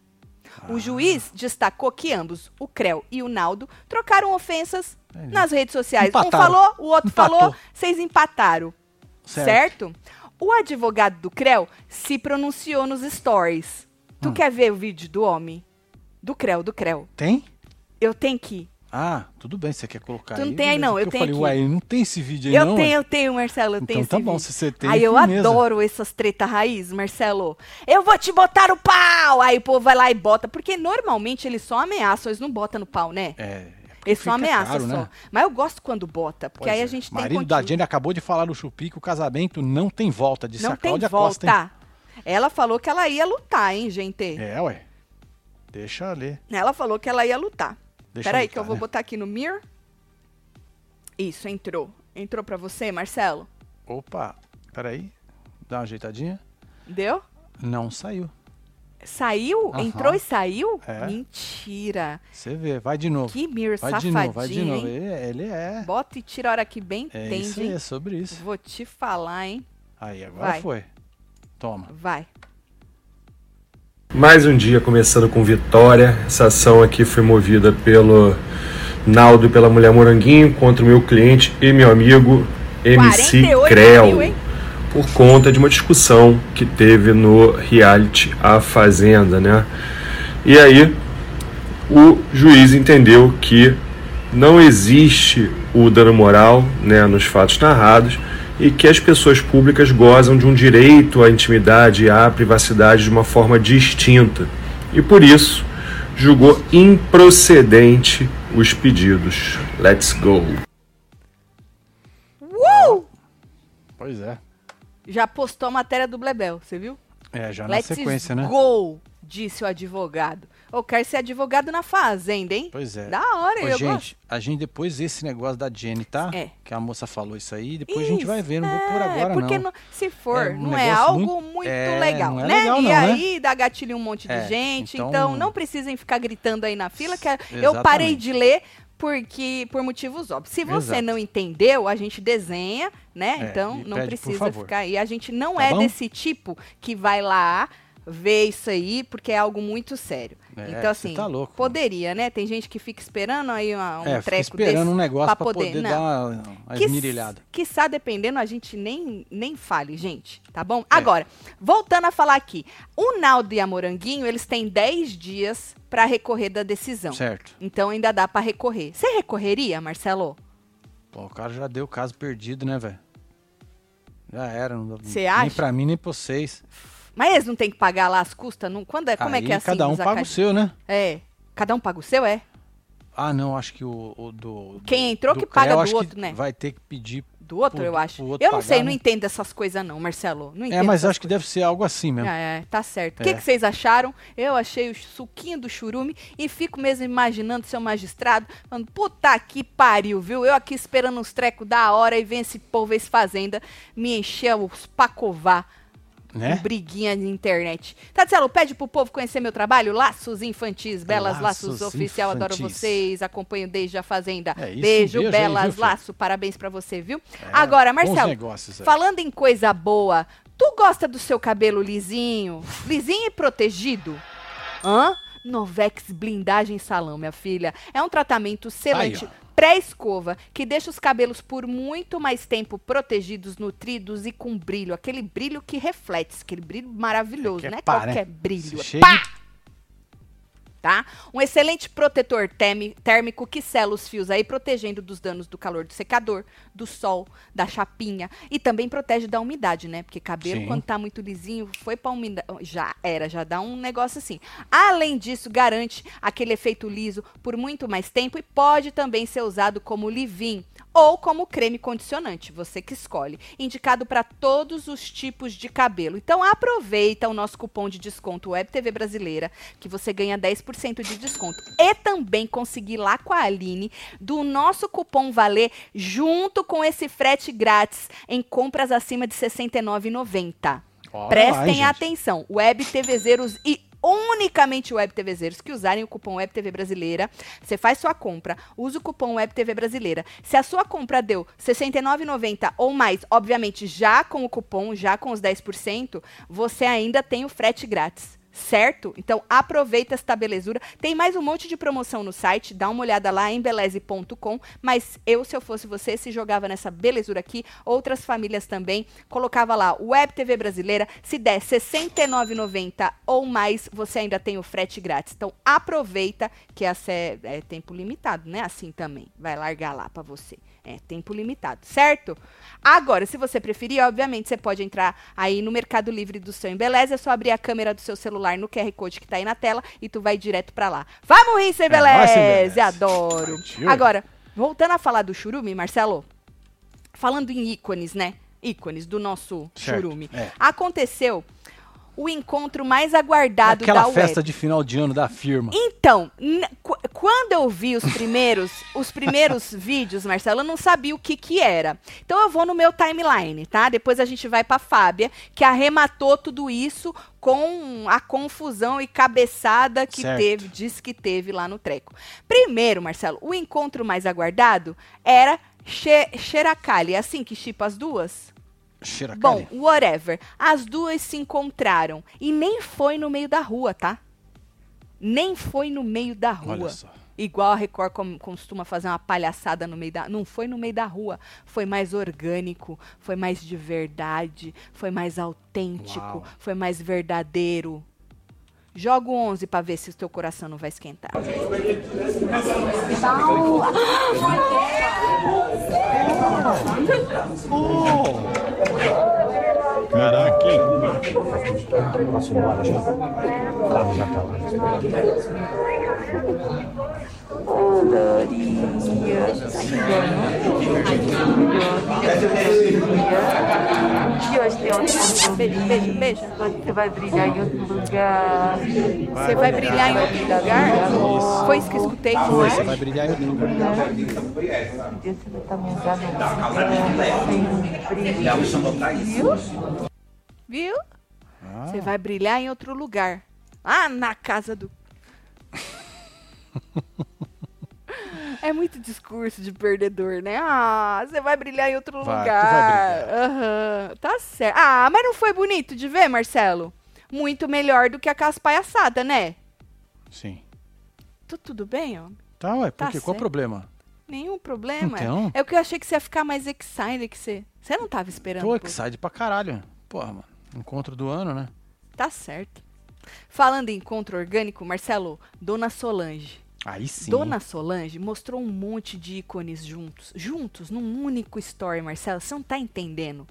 O Ah. juiz destacou que ambos, o Creu e o Naldo, trocaram ofensas É. nas redes sociais. Um Empataram. falou, o outro Empatou. falou, vocês empataram. Certo. Certo? O advogado do Creu se pronunciou nos stories. Tu Hum. quer ver o vídeo do homem? Do Creu, do Creu. Tem? Eu tenho que ir. Ah, tudo bem, você quer colocar Tu não aí, tem aí, não, eu porque tenho falei, aqui. ué, não tem esse vídeo aí Eu não? tenho, ué? eu tenho, Marcelo, eu tenho Então tá esse bom, vídeo. se você tem, Aí eu firmeza. adoro essas treta raiz, Marcelo. Eu vou te botar no pau! Aí o povo vai lá e bota. Porque normalmente eles só ameaçam, eles não botam no pau, né? É, é Eles só ameaçam caro, só. né? Mas eu gosto quando bota, porque Pois aí é. a gente O tem marido da. Jenny acabou de falar no Chupi que o casamento não tem volta, disse Não a tem Cláudia Costa, hein? volta. Ela falou que ela ia lutar, hein, gente? É, ué. Deixa ler. Ela falou que ela ia lutar. Deixa Peraí, que eu vou né? botar aqui no Mir. Isso, entrou. Entrou pra você, Marcelo? Opa, peraí. Dá uma ajeitadinha. Deu? Não saiu. Saiu? Aham. Entrou e saiu? É. Mentira. Você vê, vai de novo. Que Mir vai safadinho, de novo, vai de novo. Ele, ele é. Bota e tira a hora que bem É entende, isso aí, é sobre isso. Vou te falar, hein? Aí, agora Vai. foi. Toma. Vai. Mais um dia começando com vitória. Essa ação aqui foi movida pelo Naldo e pela Mulher Moranguinho contra o meu cliente e meu amigo MC 48 Creu. mil? Por conta de uma discussão que teve no reality A Fazenda, né? E aí o juiz entendeu que não existe o dano moral né, nos fatos narrados e que as pessoas públicas gozam de um direito à intimidade e à privacidade de uma forma distinta. E por isso, julgou improcedente os pedidos. Let's go. Uh! Pois é. Já postou a matéria do Blebel, você viu? É, já na Let's sequência, né? go, disse o advogado. Eu quero ser advogado na fazenda, hein? Pois é. Da hora, Ô, eu gente, gosto. a gente depois desse negócio da Jenny, tá? É. Que a moça falou isso aí, depois a gente vai Isso, ver, não vou por é, agora porque não. se for, É um não é algo muito- muito, é, legal, não é né? legal e não, né? aí dá gatilho um monte de É, gente, então... então- não precisem ficar gritando aí na fila, que é, eu Exatamente. parei de ler porque por motivos óbvios. Se você Exato. não entendeu, a gente desenha, né? É, então não pede, precisa ficar aí. A gente não Tá é bom? desse tipo que vai lá ver isso aí, porque é algo muito sério. É, então, assim, tá louco. poderia, né? Tem gente que fica esperando aí uma, um é, treco esperando desse um negócio pra poder. poder, não. dar uma, uma Que, esmirilhada. quiçá, dependendo, a gente nem, nem fale, gente, tá É. bom? Agora, voltando a falar aqui. O Naldo e a Moranguinho, eles têm 10 dias pra recorrer da decisão. Certo. Então ainda dá pra recorrer. Você recorreria, Marcelo? Pô, o cara já deu caso perdido, né, velho? Já era. Não, nem acha? pra mim, nem pra vocês. Mas eles não têm que pagar lá as custas? Não, quando é, como é Aí que é assim? cada um paga o seu, né? É. Cada um paga o seu, é? Ah, não, acho que o, o do... Quem entrou do que paga Creu, do outro, né? Vai ter que pedir... Do outro, Pro- eu acho. outro Eu não sei, pagar, não né? entendo essas coisas não, Marcelo. Não É, entendo mas essas acho que deve ser algo assim mesmo. É, é, tá certo. O É. que, que vocês acharam? Eu achei o suquinho do churume e fico mesmo imaginando seu magistrado falando, puta que pariu, viu? Eu aqui esperando uns trecos da hora e vem esse povo, esse fazenda, me encher os pacovar. Né? com Briguinha de internet. Tatielo, pede pro povo conhecer meu trabalho. Laços Infantis, Belas Laços, Laços Oficial. Adoro vocês. Acompanho desde a Fazenda. É isso, beijo, beijo aí, Belas viu, filho? Laço. Parabéns pra você, viu? Agora, bons Marcelo, negócios aí. falando em coisa boa, tu gosta do seu cabelo lisinho? Lisinho e protegido? Hã? Novex Blindagem Salão, minha filha. É um tratamento selante Aí. Pré-escova que deixa os cabelos por muito mais tempo protegidos, nutridos e com brilho. Aquele brilho que reflete, aquele brilho maravilhoso, É que é não é pá, qualquer né? brilho. Chega- pá! Tá? Um excelente protetor térmi- térmico que sela os fios aí, protegendo dos danos do calor do secador, do sol, da chapinha e também protege da umidade, né? Porque cabelo Sim. quando tá muito lisinho, foi pra umidade, já era, já dá um negócio assim. Além disso, garante aquele efeito liso por muito mais tempo e pode também ser usado como leave-in ou como creme condicionante, você que escolhe. Indicado para todos os tipos de cabelo. Então aproveita o nosso cupom de desconto Web TV Brasileira, que você ganha 10% de desconto. E também conseguir lá com a Aline do nosso cupom valer junto com esse frete grátis em compras acima de R$ 69,90. Olha Prestem atenção, Web TVzeiros e unicamente Web TVzeiros que usarem o cupom Web TV Brasileira, você faz sua compra, usa o cupom Web TV Brasileira. Se a sua compra deu R$ 69,90 ou mais, obviamente já com o cupom, já com os 10%, você ainda tem o frete grátis. Certo? Então aproveita esta belezura. Tem mais um monte de promoção no site, dá uma olhada lá em beleze.com. Mas eu, se eu fosse você, se jogava nessa belezura aqui, outras famílias também, colocava lá Web TV Brasileira. Se der R$ 69,90 ou mais, você ainda tem o frete grátis. Então aproveita que essa é, é tempo limitado, né? Assim também. Vai largar lá pra você. É tempo limitado, certo? Agora, se você preferir, obviamente, você pode entrar aí no Mercado Livre do seu Embeleze, é só abrir a câmera do seu celular no QR Code que tá aí na tela e tu vai direto pra lá. Vamos rir, seu É, Embeleze! Adoro! Agora, voltando a falar do churume, Marcelo, falando em ícones, né? Ícones do nosso Certo, churume. é. Aconteceu o encontro mais aguardado Aquela da web. festa de final de ano da firma. Então, quando eu vi os primeiros, os primeiros vídeos, Marcelo, eu não sabia o que que era. Então eu vou no meu timeline, tá? Depois a gente vai pra Fábia, que arrematou tudo isso com a confusão e cabeçada que Certo. teve, diz que teve lá no treco. Primeiro, Marcelo, o encontro mais aguardado era Xe Xeracali, é assim que chipa as duas? Cheira Bom, whatever. As duas se encontraram e nem foi no meio da rua, tá? Nem foi no meio da rua. Olha só. Igual a Record com- costuma fazer uma palhaçada no meio da. Não foi no meio da rua. Foi mais orgânico, foi mais de verdade, foi mais autêntico, Uau. foi mais verdadeiro. Joga o 11 pra ver se o teu coração não vai esquentar. Caraca, hein? Beijo, beijo, beijo. Você vai brilhar em outro lugar. Você vai brilhar em outro lugar? Foi isso que eu escutei, não Você é? vai brilhar em outro lugar. Você vai estar me usando brilho. Viu? Ah, Você vai brilhar em outro lugar. Ah, na casa do. É muito discurso de perdedor, né? Ah, você vai brilhar em outro Vai, lugar. Aham, tá certo. Ah, mas não foi bonito de ver, Marcelo? Muito melhor do que aquelas palhaçadas, né? sim. Tu, tudo bem, ó? Tá, ué, por Tá? Qual o problema? Nenhum problema. Então? É o que eu achei que você ia ficar mais excited que você. Você não tava esperando. Tô excited pra caralho. Porra, mano. Encontro do ano, né? Tá certo. Falando em encontro orgânico, Marcelo, Dona Solange. Aí sim. Dona Solange mostrou um monte de ícones juntos, juntos, num único story, Marcelo. Você não tá entendendo.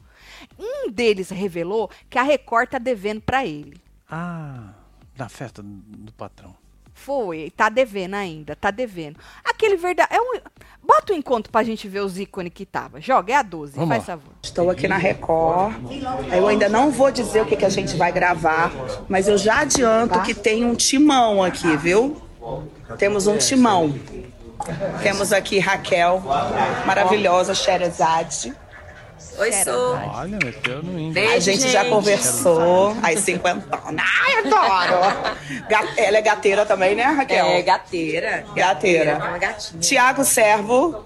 Um deles revelou que a Record tá devendo pra ele. Ah, na festa do, do patrão. Foi, tá devendo ainda, tá devendo. Aquele verdade. É um, bota o encontro pra gente ver os ícones que tava. Joga, é a 12, Vamos faz lá. favor. Estou aqui na Record. Eu ainda não vou dizer o que, que a gente vai gravar, mas eu já adianto que tem um timão aqui, viu? Temos um timão. Temos aqui Raquel, maravilhosa, Sherazade. Oi, sou. Olha, meteu no índio. Beijo, A gente já gente. conversou, às 50 Ai, adoro! Ela é gateira também, né, Raquel? É, gateira. Gateira. É. Tiago Servo.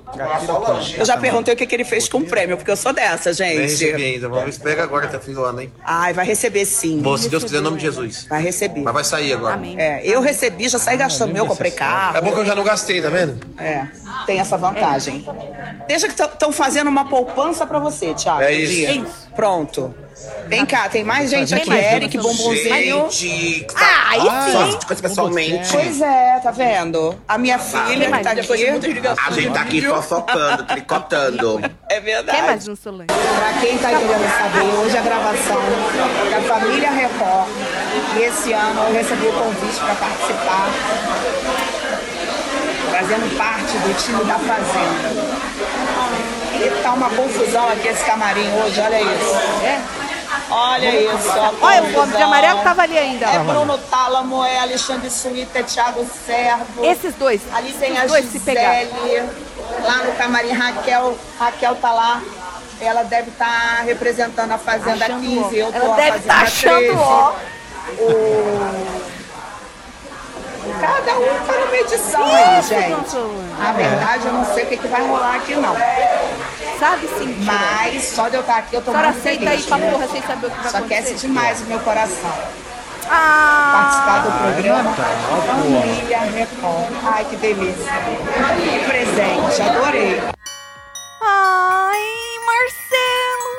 Eu já perguntei o que, que ele fez com o prêmio, porque eu sou dessa, Nem recebi gente. ainda. Vamos ver se pega agora até o fim do ano, hein? Ai, vai receber sim. Bom, se Deus quiser, em nome de Jesus. Vai receber. Mas vai sair agora. Amém. É, eu recebi, já saí gastando meu, comprei carro. É bom que eu já não gastei, tá vendo? É, tem essa vantagem. Deixa que estão fazendo uma poupança pra você, Thiago. É isso. É isso. Pronto. Vem cá, tem mais gente aqui. mais. Eric, Bombonzinho. Gente, Ah, aí só sim. te pessoalmente. Pois é, tá vendo? A minha filha que tá aqui. A gente tá aqui fofocando, tricotando. É Quer verdade. mais um Solange? Pra quem tá querendo saber, hoje é a gravação da Família Record. E esse ano eu recebi o convite para participar, fazendo parte do time da Fazenda. E tá uma confusão aqui esse camarim hoje, olha isso. Olha isso, ó. Olha, o homem de amarelo tava ali ainda. É. Bruno Tálamo, é Alexandre Suíta, é Thiago Servo. Esses dois. Ali tem a dois. Gisele. Lá no camarim, Raquel. Raquel tá lá. Ela deve estar representando a Fazenda Achando 15. Eu tô Ela a deve estar achando 13. ó. Cada um tá numa edição aí, gente. Na verdade, eu não sei o que, que vai rolar aqui, não. Sabe sim. Mas só de eu estar aqui, eu tô A muito aceita feliz. aí pra né? porra sem saber o que vai Isso aquece acontecer? demais o meu coração. Ah, Participar do programa Renata, ó, porra. Família Record. Ai, que delícia. Que presente, adorei. Ai, Marcelo!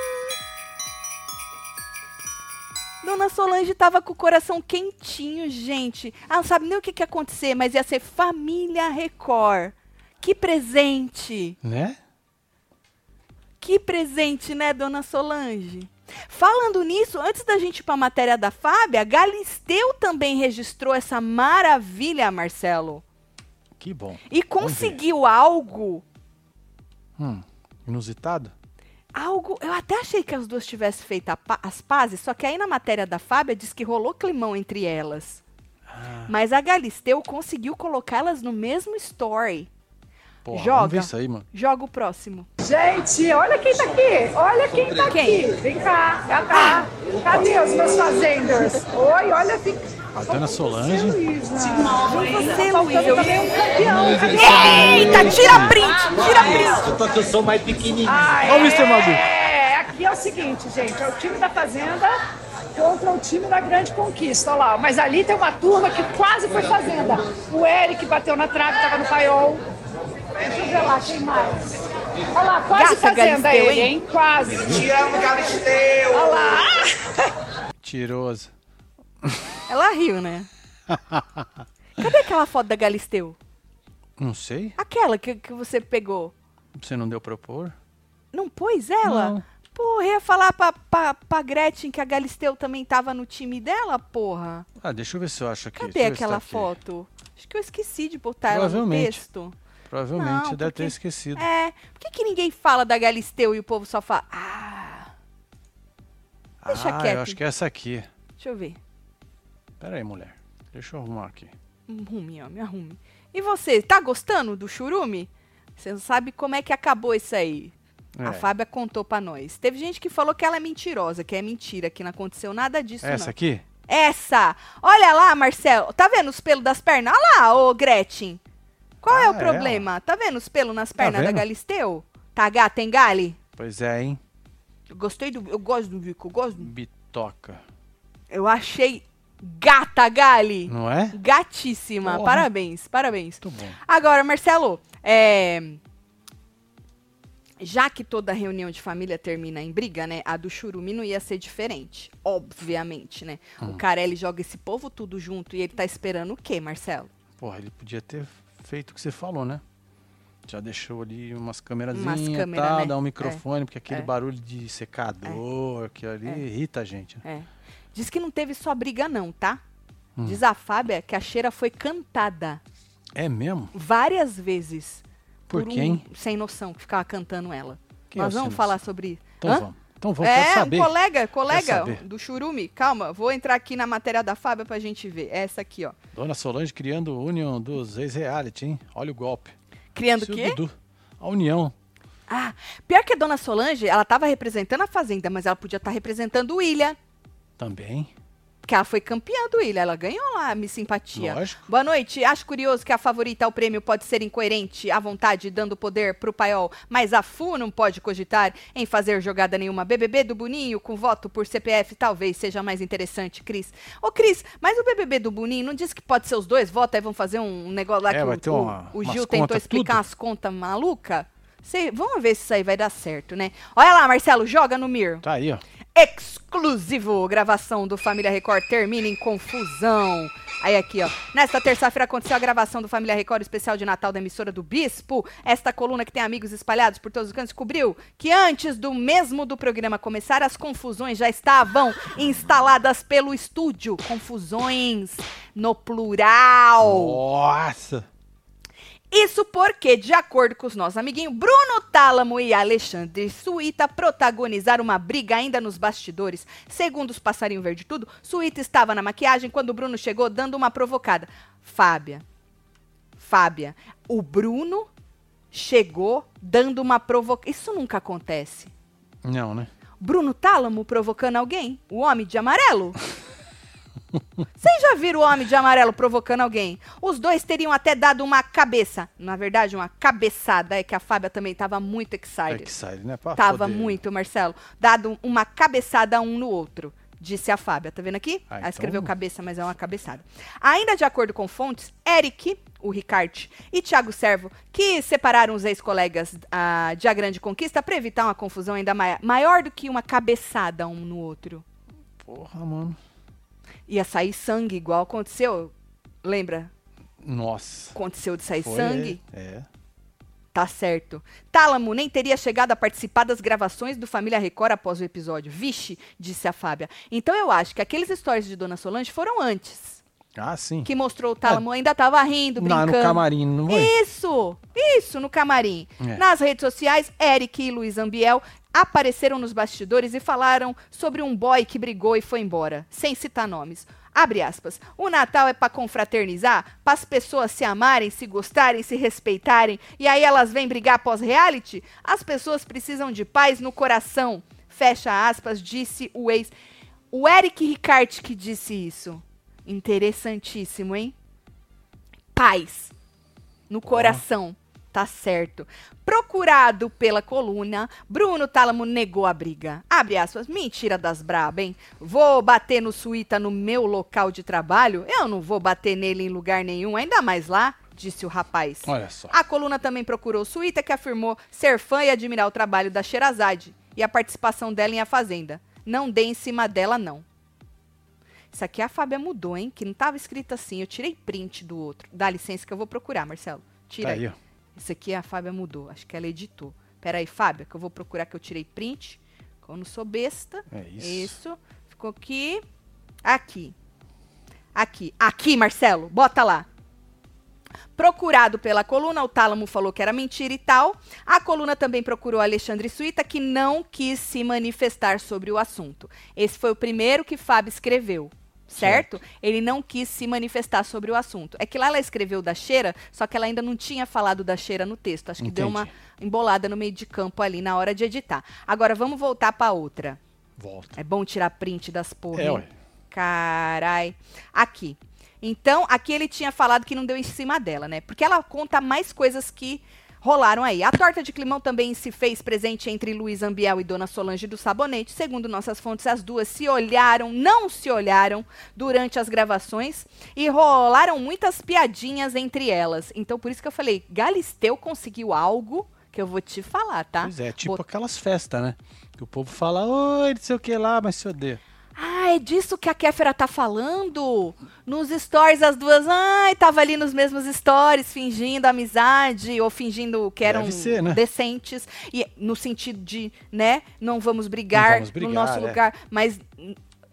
Dona Solange tava com o coração quentinho, gente. Ela não sabe nem o que, que ia acontecer, mas ia ser Família Record. Que presente! Né? Que presente, né, Dona Solange? Falando nisso, antes da gente ir pra matéria da Fábia, Galisteu também registrou essa maravilha, Marcelo. Que bom. E conseguiu algo Hum, inusitado? Algo. Eu até achei que as duas tivessem feito a as pazes, só que aí na matéria da Fábia diz que rolou climão entre elas. Ah. Mas a Galisteu conseguiu colocar elas no mesmo story. Porra, Joga. vamos ver isso aí, mano. Joga o próximo. Gente, olha quem tá aqui. Olha quem tá aqui. Vem cá, cá, cá. Cadê os meus fazenders? Oi, olha quem. A Dona Solange. Você, Tá Luiz, eu faltando também um campeão. Cadê Eita, tira print, tira print. Eu tô aqui, eu sou mais pequenininho. Olha o Mr. Magoo. É, aqui é o seguinte, gente. É o time da Fazenda contra o time da Grande Conquista. Olha lá. Mas ali tem uma turma que quase foi Fazenda. O Eric bateu na trave, tava no paiol. Deixa eu ver lá, quem mais? Olha lá, quase Gata Fazenda Galisteu, ele, hein? hein? Quase. Te amo, Galisteu. Olha lá. Tiroso. Ela riu, né? Cadê aquela foto da Galisteu? Não sei. Aquela que, que você pegou. Você não deu pra pôr? Não pôs ela? Não. Porra, ia falar pra, pra, pra Gretchen que a Galisteu também tava no time dela, porra. Ah, deixa eu ver se eu acho aqui. Cadê aquela tá aqui. foto? Acho que eu esqueci de botar ela no Provavelmente. texto. Provavelmente, Não, deve porque- ter esquecido. É. Por que, que ninguém fala da Galisteu e o povo só fala. Ah. Deixa ah, quieto. eu acho que é essa aqui. Deixa eu ver. Pera aí, mulher. Deixa eu arrumar aqui. Arrume, ó, me arrume. E você, tá gostando do churume? Você não sabe como é que acabou isso aí. A É. Fábia contou pra nós. Teve gente que falou que ela é mentirosa, que é mentira, que não aconteceu nada disso, Essa não. aqui? Essa! Olha lá, Marcelo. Tá vendo os pelos das pernas? Olha lá, ô Gretchen. Qual é Ah, o é, problema? tá vendo os pelos nas pernas da vendo? Galisteu? Tá gata, tem gale? Pois é, hein? Eu gostei do. Eu gosto do bico, eu gosto do. Bitoca. Eu achei gata, Gali. Não é? Gatíssima. Porra. Parabéns, parabéns. Muito bom. Agora, Marcelo, é, já que toda reunião de família termina em briga, né? A do Churume não ia ser diferente. Obviamente, né? Hum. O Carelli joga esse povo tudo junto e ele tá esperando o quê, Marcelo? Porra, ele podia ter feito o que você falou, né? Já deixou ali umas câmerazinhas Umas câmera, tal, né? dá um microfone, porque aquele é. barulho de secador, que ali irrita a gente. né? É. Diz que não teve só briga, não, tá? Hum. Diz a Fábia que a cheira foi cantada É mesmo? várias vezes. Por um quem? sem noção que ficava cantando ela. Quem é Nós vamos falar sobre isso. Então Hã? vamos. Então vamos, é, saber. um colega, colega do Churume. Calma, vou entrar aqui na matéria da Fábia pra gente ver. É Essa aqui, ó. Dona Solange criando união dos ex-reality, hein? Olha o golpe. Criando o quê? Dudu. A união. Ah, pior que a dona Solange, ela tava representando a Fazenda, mas ela podia estar representando o Ilha. Também. Porque ela foi campeã do Ilha, ela ganhou lá a Miss Simpatia. Lógico. Boa noite. Acho curioso que a favorita ao prêmio pode ser incoerente à vontade, dando poder pro paiol, mas a FU não pode cogitar em fazer jogada nenhuma. BBB do Boninho com voto por CPF talvez seja mais interessante, Cris. Ô, Cris, mas o BBB do Boninho não disse que pode ser os dois votos? Aí vão fazer um negócio lá É, que vai o, ter o- uma- o umas Gil tentou contas explicar tudo. as contas maluca? Sei, vamos ver se isso aí vai dar certo, né? Olha lá, Marcelo, joga no Mir. Tá aí, ó. Exclusivo. Gravação do Família Record termina em confusão. Aí aqui, ó. Nesta terça-feira aconteceu a gravação do Família Record especial de Natal da emissora do Bispo. Esta coluna que tem amigos espalhados por todos os cantos descobriu que antes do mesmo do programa começar, as confusões já estavam instaladas pelo estúdio. Confusões no plural. Nossa! Isso porque, de acordo com os nossos amiguinhos, Bruno Tálamo e Alexandre Suíta protagonizaram uma briga ainda nos bastidores. Segundo os passarinho verde tudo, Suíta estava na maquiagem quando o Bruno chegou dando uma provocada. Fábia, Fábia, o Bruno chegou dando uma provocação. Isso nunca acontece. Não, né? Bruno Tálamo provocando alguém? O homem de amarelo? Vocês já viram o homem de amarelo provocando alguém? Os dois teriam até dado uma cabeça. Na verdade, uma cabeçada. É que a Fábia também estava muito excited. Excited, né? Pra Tava poder- muito, Marcelo. Dado uma cabeçada um no outro. Disse a Fábia. Tá vendo aqui? Ah, Ela escreveu então- cabeça, mas é uma cabeçada. Ainda de acordo com fontes, Eric, o Ricard, e Thiago Servo, que separaram os ex-colegas ah, de A Grande Conquista para evitar uma confusão ainda mai- maior do que uma cabeçada um no outro. Porra, mano. Ia sair sangue, igual aconteceu. Lembra? Nossa. Aconteceu de sair Foi, sangue? É. é. Tá certo. Tálamo nem teria chegado a participar das gravações do Família Record após o episódio. Vixe, disse a Fábia. Então eu acho que aqueles stories de Dona Solange foram antes. Ah, sim. Que mostrou o Tálamo ainda tava rindo, Não, brincando. no camarim, não foi? Isso, isso, no camarim. É. Nas redes sociais, Eric e Luiz Ambiel apareceram nos bastidores e falaram sobre um boy que brigou e foi embora, sem citar nomes. Abre aspas. O Natal é pra confraternizar, para as pessoas se amarem, se gostarem, se respeitarem, e aí elas vêm brigar pós-reality? As pessoas precisam de paz no coração. Fecha aspas, disse o ex. O Eric Ricarte que disse isso. Interessantíssimo, hein? Paz no coração. Tá certo. Procurado pela coluna, Bruno Tálamo negou a briga. Abre aspas. Mentira das braba, hein? Vou bater no suíta no meu local de trabalho? Eu não vou bater nele em lugar nenhum, ainda mais lá, disse o rapaz. Olha só. A coluna também procurou o Suíta, que afirmou ser fã e admirar o trabalho da Sherazade e a participação dela em A Fazenda. Não dê em cima dela, não. Isso aqui a Fábia mudou, hein? Que não tava escrito assim. Eu tirei print do outro. Dá licença que eu vou procurar, Marcelo. Tira Tá aí. aí. Isso aqui a Fábia mudou. Acho que ela editou. Pera aí, Fábia, que eu vou procurar que eu tirei print. que Eu não sou besta. É isso. Isso. Ficou aqui. Aqui. Aqui. Aqui, Marcelo. Bota lá. Procurado pela coluna, o Tálamo falou que era mentira e tal. A coluna também procurou Alexandre Suíta, que não quis se manifestar sobre o assunto. Esse foi o primeiro que Fábio escreveu. Certo? Ele não quis se manifestar sobre o assunto. É que lá ela escreveu da cheira, só que ela ainda não tinha falado da cheira no texto. Acho que deu uma Entendi. embolada no meio de campo ali na hora de editar. Agora vamos voltar para outra. Volta. É bom tirar print das porra. É, ué. Carai. Aqui. Então, aqui ele tinha falado que não deu em cima dela, né? Porque ela conta mais coisas que rolaram aí. A torta de climão também se fez presente entre Luiz Ambiel e Dona Solange do Sabonete. Segundo nossas fontes, as duas se olharam, não se olharam durante as gravações e rolaram muitas piadinhas entre elas. Então, por isso que eu falei, Galisteu conseguiu algo que eu vou te falar, tá? Pois é, tipo Bot- aquelas festas, né? Que o povo fala, oi, não sei o que lá, mas se odeia. Ah, é disso que a Kéfera tá falando? Nos stories, as duas, ai, tava ali nos mesmos stories, fingindo amizade, ou fingindo que eram ser, né? decentes, e no sentido de, né, não vamos brigar, vamos brigar, no nosso é. lugar, mas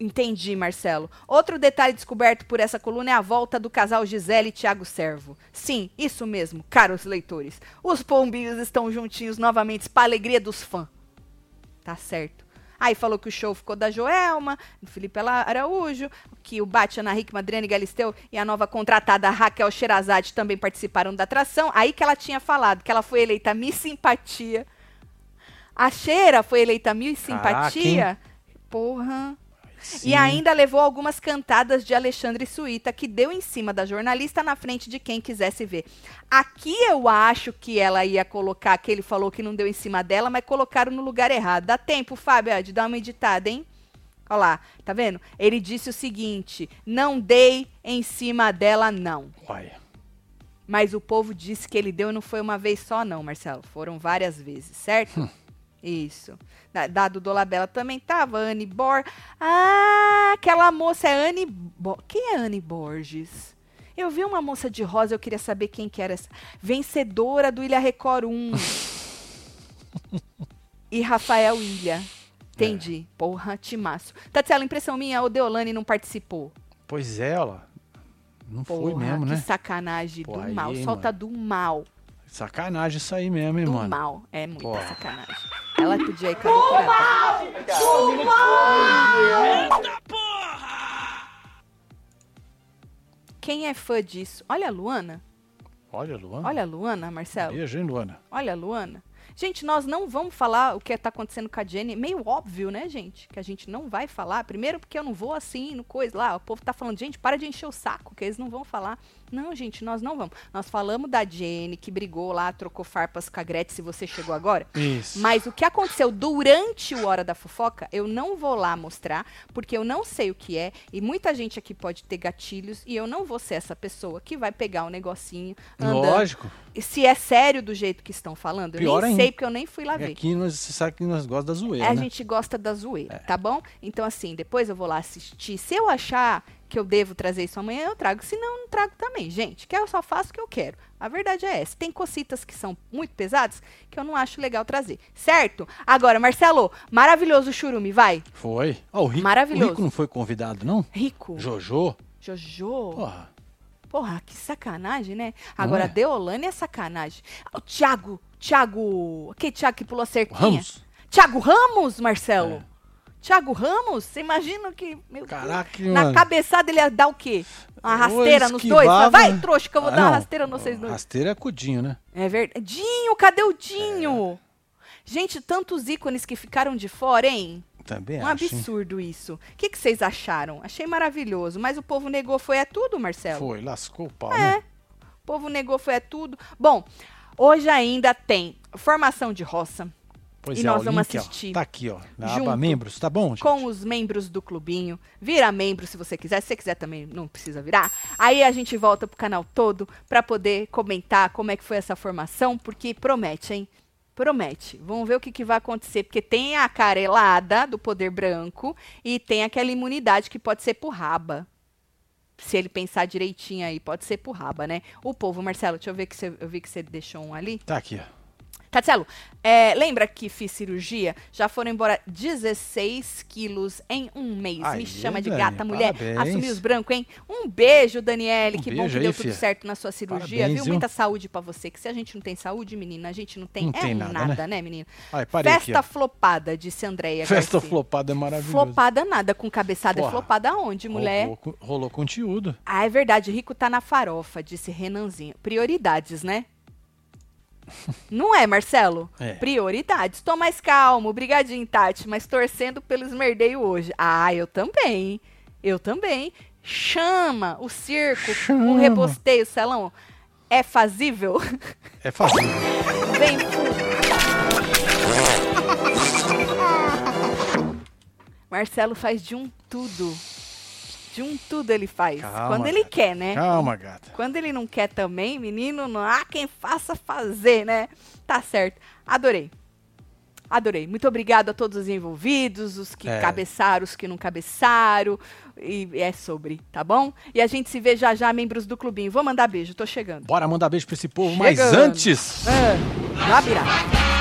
entendi, Marcelo. Outro detalhe descoberto por essa coluna é a volta do casal Gisele e Thiago Servo. Sim, isso mesmo, caros leitores. Os pombinhos estão juntinhos novamente para alegria dos fãs. Tá certo. Aí falou que o show ficou da Joelma, do Felipe Araújo, que o Bate, Ana Hickman, Adriane Galisteu e a nova contratada Raquel Sherazade também participaram da atração. Aí que ela tinha falado que ela foi eleita Miss Simpatia. A Cheira foi eleita Miss Caraca, Simpatia. Porra. E ainda levou algumas cantadas de Alexandre Suíta, que deu em cima da jornalista na frente de quem quisesse ver. Aqui eu acho que ela ia colocar, que ele falou que não deu em cima dela, mas colocaram no lugar errado. Dá tempo, Fábio, de dar uma editada, hein? Olha lá, tá vendo? Ele disse o seguinte: não dei em cima dela, não. Olha. Mas o povo disse que ele deu e não foi uma vez só, não, Marcelo. Foram várias vezes, certo? Isso. Da, da do Dolabella também tava, Anne Bor. Ah, aquela moça é Anne Bo Quem é Anne Borges? Eu vi uma moça de rosa, eu queria saber quem que era essa. Vencedora do Ilha Record 1. e Rafael Ilha. Entendi. Porra, timaço. Tatiana, impressão minha, o Deolane não participou. Pois é, lá. Não foi mesmo, que né? sacanagem Pô, do aí, mal. Solta do mal. Sacanagem isso aí mesmo, hein, Do mano? mal. É muita Pô. sacanagem. Ela podia ir com a doutora. Quem é fã disso? Olha a Luana. Olha, Luana. Olha a Luana, Marcelo. Beijo, hein, Luana? Olha a Luana. Gente, nós não vamos falar o que está acontecendo com a Jenny. Meio óbvio, né, gente? Que a gente não vai falar. Primeiro, porque eu não vou assim, no coisa lá. O povo tá falando, gente, para de encher o saco, que eles não vão falar. Não, gente, nós não vamos. Nós falamos da Jenny, que brigou lá, trocou farpas com a Gretchen, se você chegou agora. Isso. Mas o que aconteceu durante o Hora da Fofoca, eu não vou lá mostrar, porque eu não sei o que é, e muita gente aqui pode ter gatilhos, e eu não vou ser essa pessoa que vai pegar o negocinho andando. Lógico. E se é sério do jeito que estão falando, eu Pior nem ainda. sei, porque eu nem fui lá E ver. aqui nós, você sabe que nós gostamos da zoeira, A né? gente gosta da zoeira, tá bom? Então, assim, depois eu vou lá assistir. Se eu achar que eu devo trazer isso amanhã, eu trago. Se não, não trago também. Gente, que eu só faço o que eu quero. A verdade é essa. Tem cocitas que são muito pesadas que eu não acho legal trazer. Certo? Agora, Marcelo, maravilhoso o churume, vai. Foi. Ó, o Rico, Maravilhoso. O Rico não foi convidado, não? Rico. Jojo? Jojo. Porra. Porra, que sacanagem, né? Agora, é? Deolane é sacanagem. O Thiago, Thiago. Aquele Thiago que pulou a cerquinha. Ramos? Thiago Ramos, Marcelo? Thiago Ramos? Você imagina que. Meu Caraca, Deus, na cabeçada ele ia dar o quê? Uma rasteira nos dois? Vai, trouxa, que eu vou Ah, dar uma não. rasteira nos vocês dois. Rasteira é cudinho, né? É verdade. Dinho, cadê o Dinho? Gente, tantos ícones que ficaram de fora, hein? Também um acho, hein? absurdo isso. O que, que vocês acharam? Achei maravilhoso. Mas o povo negou, foi é tudo, Marcelo? Foi, lascou o pau, É. né? O povo negou, foi é tudo. Bom, hoje ainda tem formação de roça. Pois e é, nós o vamos link, ó, assistir. tá aqui, ó, na junto aba membros, tá bom? gente? Com os membros do clubinho. Vira membro se você quiser. Se você quiser também, não precisa virar. Aí a gente volta pro canal todo pra poder comentar como é que foi essa formação, porque promete, hein? Promete. Vamos ver o que, que vai acontecer, porque tem a carelada do poder branco e tem aquela imunidade que pode ser por raba. Se ele pensar direitinho aí, pode ser por raba, né? O povo, Marcelo, deixa eu ver que você, eu vi que você deixou um ali. Tá aqui, ó. Tatielo, é, lembra que fiz cirurgia? Já foram embora 16 quilos em um mês. Me chama de Dani, gata, mulher. parabéns. Assumi os brancos, hein? Um beijo, Daniele. Um que bom que aí, deu tudo certo na sua cirurgia, Parabéns, viu? viu? Muita saúde pra você. Que se a gente não tem saúde, menina, a gente não tem, Não é tem nada, nada, né? né, menina? Festa aqui, flopada, disse Andréia Festa Garcia. flopada é maravilhoso. Flopada nada, com cabeçada é Porra. flopada aonde, mulher? Rolou, rolou conteúdo. Ah, é verdade, rico tá na farofa, disse Renanzinho. Prioridades, né? Não é, Marcelo? É. Prioridades. Tô mais calmo, obrigadinho, Tati, mas torcendo pelo esmerdeio hoje. Ah, eu também. Eu também. Chama o circo, o Chama. rebosteio, Celão. É fazível? É fácil. Vem, Marcelo faz de um tudo. De um tudo ele faz. Calma, Quando ele gata. quer, né? Calma, gata. Quando ele não quer também, menino, não há quem faça fazer, né? Tá certo. Adorei. Adorei. Muito obrigado a todos os envolvidos, os que É. cabeçaram, os que não cabeçaram. E é sobre, tá bom? E a gente se vê já já, membros do clubinho. Vou mandar beijo, tô chegando. Bora mandar beijo pra esse povo, mas Chegando. antes... É, já virá.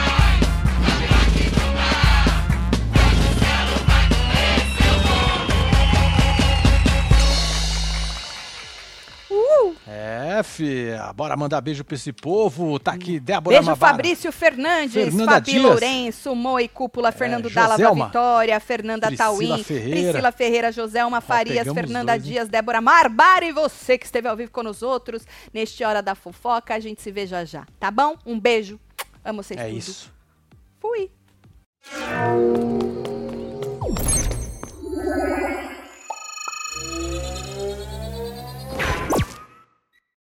É, fia. Bora mandar beijo pra esse povo. Tá aqui hum. Débora Beijo, Mavara. Fabrício Fernandes, Fernanda Fabi Dias. Lourenço, Moi Cúpula, é, Fernando é, Joselma, Dalla, Vitória, Fernanda Priscila Tauim, Ferreira. Priscila Ferreira, Joselma Farias, ah, Fernanda dois, Dias, Débora Marbara e você que esteve ao vivo com nós outros neste Hora da Fofoca. A gente se vê já já, tá bom? Um beijo. Amo vocês É tudo. isso. Fui.